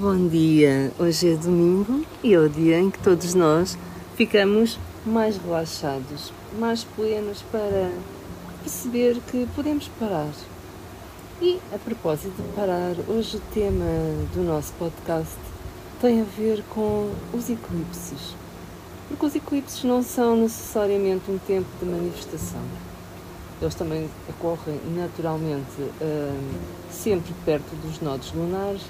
Bom dia! Hoje é domingo e é o dia em que todos nós ficamos mais relaxados, mais plenos para perceber que podemos parar. E a propósito de parar, hoje o tema do nosso podcast tem a ver com os eclipses. Porque os eclipses não são necessariamente um tempo de manifestação. Eles também ocorrem naturalmente hum, sempre perto dos nodos lunares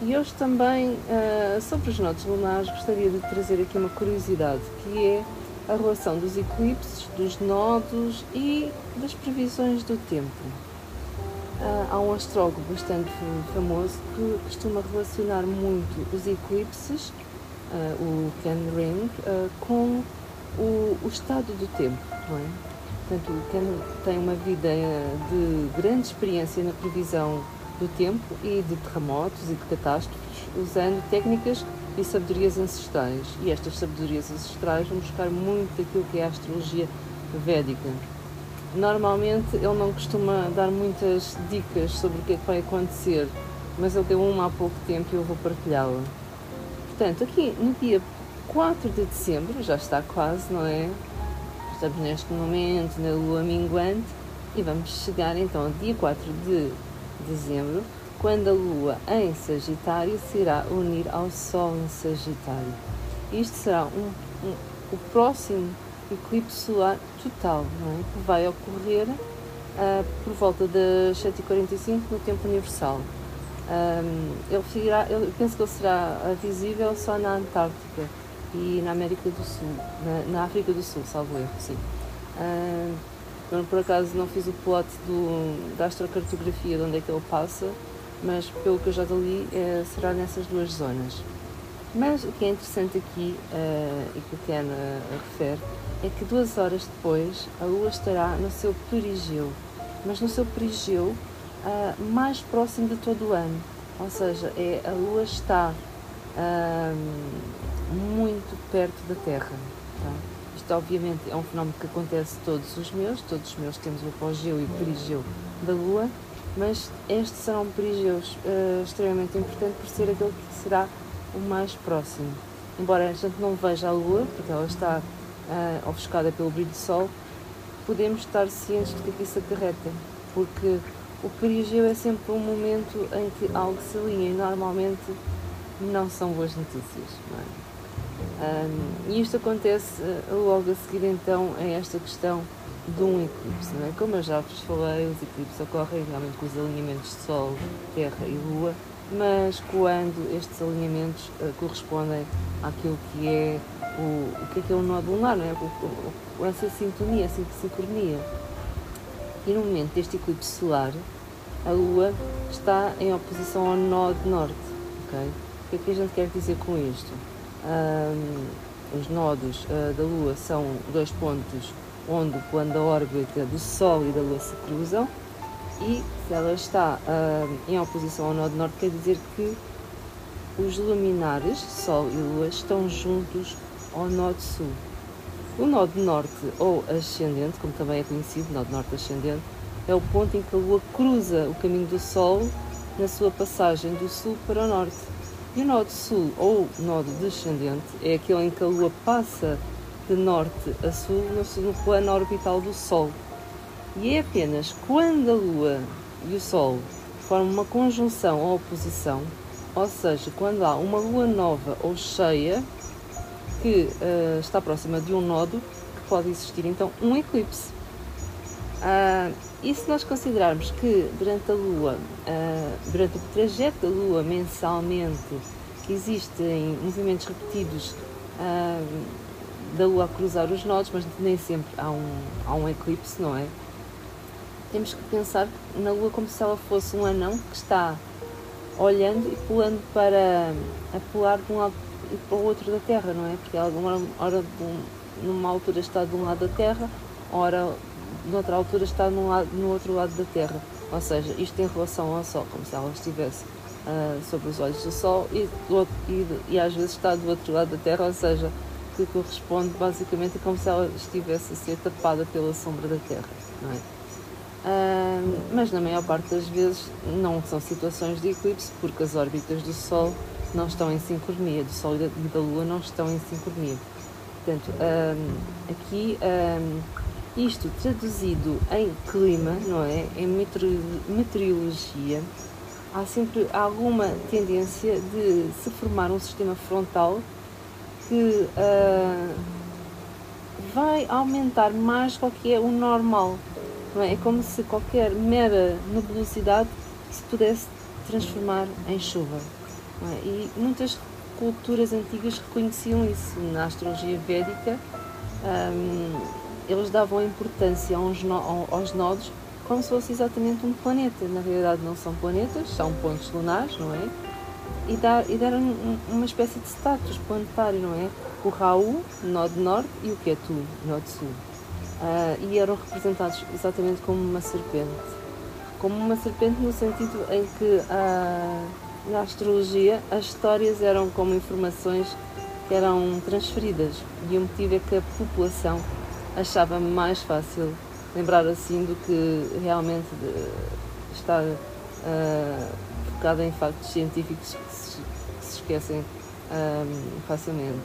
e hoje também, uh, sobre os nodos lunares, gostaria de trazer aqui uma curiosidade, que é a relação dos eclipses, dos nodos e das previsões do tempo. Uh, há um astrólogo bastante famoso que costuma relacionar muito os eclipses, uh, o Ken Ring, com o, o, estado do tempo. Não é? Portanto, o Ken tem uma vida de grande experiência na previsão do tempo e de terremotos e de catástrofes, usando técnicas e sabedorias ancestrais. E estas sabedorias ancestrais vão buscar muito daquilo que é a astrologia védica. Normalmente ele não costuma dar muitas dicas sobre o que é que vai acontecer, mas ele deu uma há pouco tempo e eu vou partilhá-la. Portanto, aqui no dia 4 de dezembro, já está quase, não é? Estamos neste momento na lua minguante e vamos chegar então ao dia 4 de dezembro, quando a Lua em Sagitário se irá unir ao Sol em Sagitário. Isto será um, um, o próximo eclipse solar total, é? que vai ocorrer uh, por volta das 7h45 no tempo universal. Um, ele irá, eu penso que ele será visível só na Antártica e na América do Sul, na, na África do Sul, salvo erro, sim. Uh, por acaso não fiz o plot do, da astrocartografia de onde é que ele passa, mas pelo que eu já li é, será nessas duas zonas. Mas o que é interessante aqui uh, e que o uh, refere é que duas horas depois a Lua estará no seu perigeu, mas no seu perigeu uh, mais próximo de todo o ano. Ou seja, é, a Lua está muito perto da Terra. Tá? Isto, obviamente, é um fenómeno que acontece todos os meses, todos os meses temos o apogeu e o perigeu da Lua, mas estes serão perigeus uh, extremamente importantes por ser aquele que será o mais próximo. Embora a gente não veja a Lua, porque ela está uh, ofuscada pelo brilho do Sol, podemos estar cientes do que, que isso acarreta, porque o perigeu é sempre um momento em que algo se alinha e normalmente não são boas notícias. Não é? Um, e isto acontece uh, logo a seguir então a esta questão de um eclipse. Não é? Como eu já vos falei, os eclipses ocorrem realmente com os alinhamentos de Sol, Terra e Lua, mas quando estes alinhamentos uh, correspondem àquilo que é o, o que é, que é o nó lunar, não é? O, o, essa sintonia, essa sincronia. E no momento deste eclipse solar, a Lua está em oposição ao nó de norte. Okay? O que é que a gente quer dizer com isto? Um, os nodos uh, da Lua são dois pontos onde o plano da órbita do Sol e da Lua se cruzam e se ela está em oposição ao nó norte quer dizer que os luminares, Sol e Lua, estão juntos ao nó sul. O nó norte ou ascendente, como também é conhecido, nó norte ascendente, é o ponto em que a Lua cruza o caminho do Sol na sua passagem do sul para o norte. E o nodo sul ou nodo descendente é aquele em que a Lua passa de norte a sul no plano orbital do Sol. E é apenas quando a Lua e o Sol formam uma conjunção ou oposição, ou seja, quando há uma Lua nova ou cheia que uh, está próxima de um nodo, que pode existir então um eclipse. Uh, e se nós considerarmos que durante a Lua, uh, durante o trajeto da Lua mensalmente, existem movimentos repetidos uh, da Lua a cruzar os nodos, mas nem sempre há um, há um eclipse, não é? Temos que pensar na Lua como se ela fosse um anão que está olhando e pulando para a pular de um lado e para o outro da Terra, não é? Porque ela, uma hora, numa altura está de um lado da Terra, ora noutra altura está no, lado, no outro lado da Terra. Ou seja, isto em relação ao Sol, como se ela estivesse uh, sobre os olhos do Sol e, outro, e, e, às vezes está do outro lado da Terra, ou seja, que corresponde basicamente a como se ela estivesse a ser tapada pela sombra da Terra. Não é? Uh, mas na maior parte das vezes não são situações de eclipse, porque as órbitas do Sol não estão em sincronia, do Sol e da Lua não estão em sincronia. Portanto, um, aqui isto traduzido em clima, não é? Em meteorologia, há sempre alguma tendência de se formar um sistema frontal que uh, vai aumentar mais do que é o normal. Não é? é como se qualquer mera nebulosidade se pudesse transformar em chuva. É? E muitas culturas antigas reconheciam isso na astrologia védica. Um, eles davam importância aos, aos nodos como se fosse exatamente um planeta. Na realidade, não são planetas, são pontos lunares, não é? E, e deram uma espécie de status planetário, não é? O Raul, nó norte, e o Ketu, nó sul. Uh, e eram representados exatamente como uma serpente. Como uma serpente no sentido em que uh, na astrologia as histórias eram como informações que eram transferidas e o motivo é que a população achava mais fácil lembrar assim do que realmente estar uh, focada em factos científicos que se, que se esquecem um, facilmente.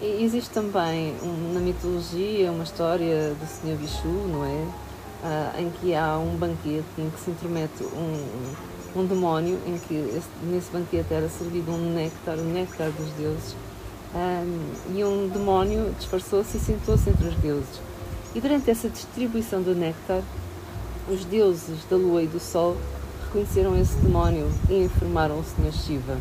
E existe também um, na mitologia uma história do Senhor Vishu, não é? Uh, em que há um banquete em que se intromete um, um demónio, em que esse, nesse banquete era servido um néctar, o néctar dos deuses, um, e um demónio disfarçou-se e sentou-se entre os deuses. E durante essa distribuição do néctar, os deuses da lua e do sol reconheceram esse demónio e informaram o Senhor Shiva.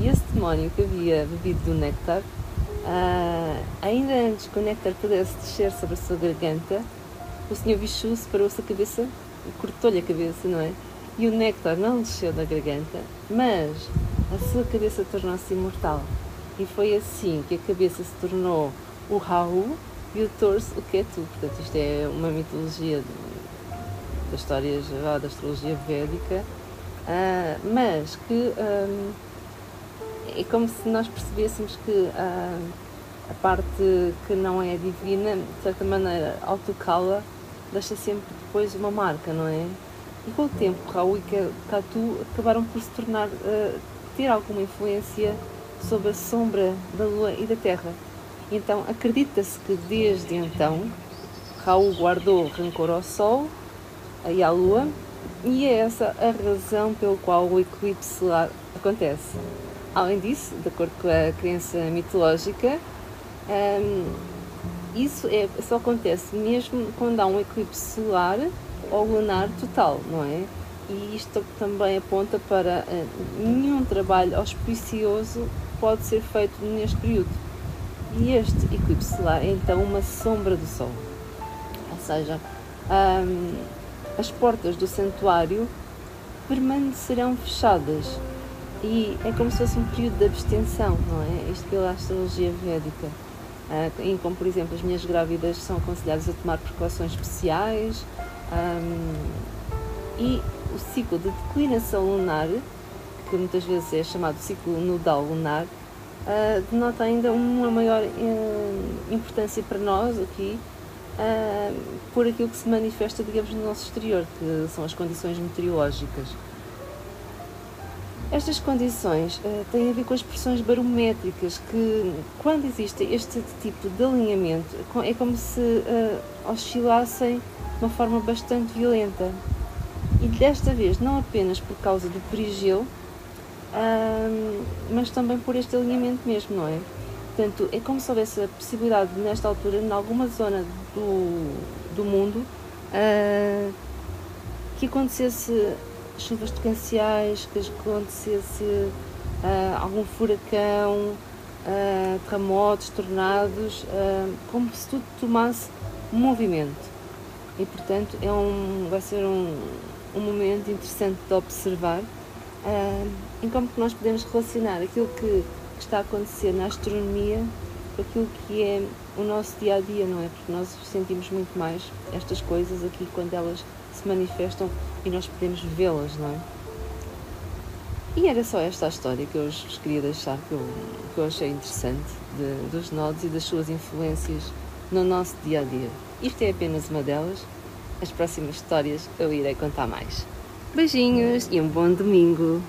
E esse demónio que havia bebido do néctar, uh, ainda antes que o néctar pudesse descer sobre a sua garganta, o Senhor Vishu separou-se a cabeça, cortou-lhe a cabeça, não é? E o néctar não desceu da garganta, mas a sua cabeça tornou-se imortal. E foi assim que a cabeça se tornou o Rahu e o torso, o que é? Portanto, isto é uma mitologia das histórias da astrologia védica, uh, mas que um, é como se nós percebêssemos que uh, a parte que não é divina, de certa maneira, ao tocá-la, deixa sempre depois uma marca, não é? E com o tempo, Raul e Catu acabaram por se tornar, uh, ter alguma influência sobre a sombra da Lua e da Terra. Então acredita-se que desde então Raul guardou rancor ao Sol e à Lua, e é essa a razão pela qual o eclipse solar acontece. Além disso, de acordo com a crença mitológica, um, isso é, só acontece mesmo quando há um eclipse solar ou lunar total, não é? E isto também aponta para uh, nenhum trabalho auspicioso pode ser feito neste período. E este eclipse solar é então uma sombra do Sol. Ou seja, um, as portas do santuário permanecerão fechadas e é como se fosse um período de abstenção, não é? Isto pela astrologia védica. Uh, em como, por exemplo, as mulheres grávidas são aconselhadas a tomar precauções especiais um, e o ciclo de declinação lunar, que muitas vezes é chamado ciclo nodal lunar, uh, denota ainda uma maior uh, importância para nós aqui uh, por aquilo que se manifesta, digamos, no nosso exterior, que são as condições meteorológicas. Estas condições uh, têm a ver com as pressões barométricas, que quando existe este tipo de alinhamento, é como se uh, oscilassem de uma forma bastante violenta. E desta vez, não apenas por causa do perigeu, um, mas também por este alinhamento mesmo, não é? Portanto, é como se houvesse a possibilidade, nesta altura, em alguma zona do, do mundo, uh, que acontecesse chuvas torrenciais, que acontecesse uh, algum furacão, uh, terremotos, tornados, como se tudo tomasse movimento. E, portanto, é um, vai ser um, um momento interessante de observar uh, em como que nós podemos relacionar aquilo que está a acontecer na astronomia com aquilo que é o nosso dia a dia, não é? Porque nós sentimos muito mais estas coisas aqui quando elas se manifestam e nós podemos vê-las, não é? E era só esta a história que eu vos queria deixar, que eu, que eu achei interessante, de, dos nodos e das suas influências no nosso dia a dia. Isto é apenas uma delas, as próximas histórias eu irei contar mais. Beijinhos e um bom domingo!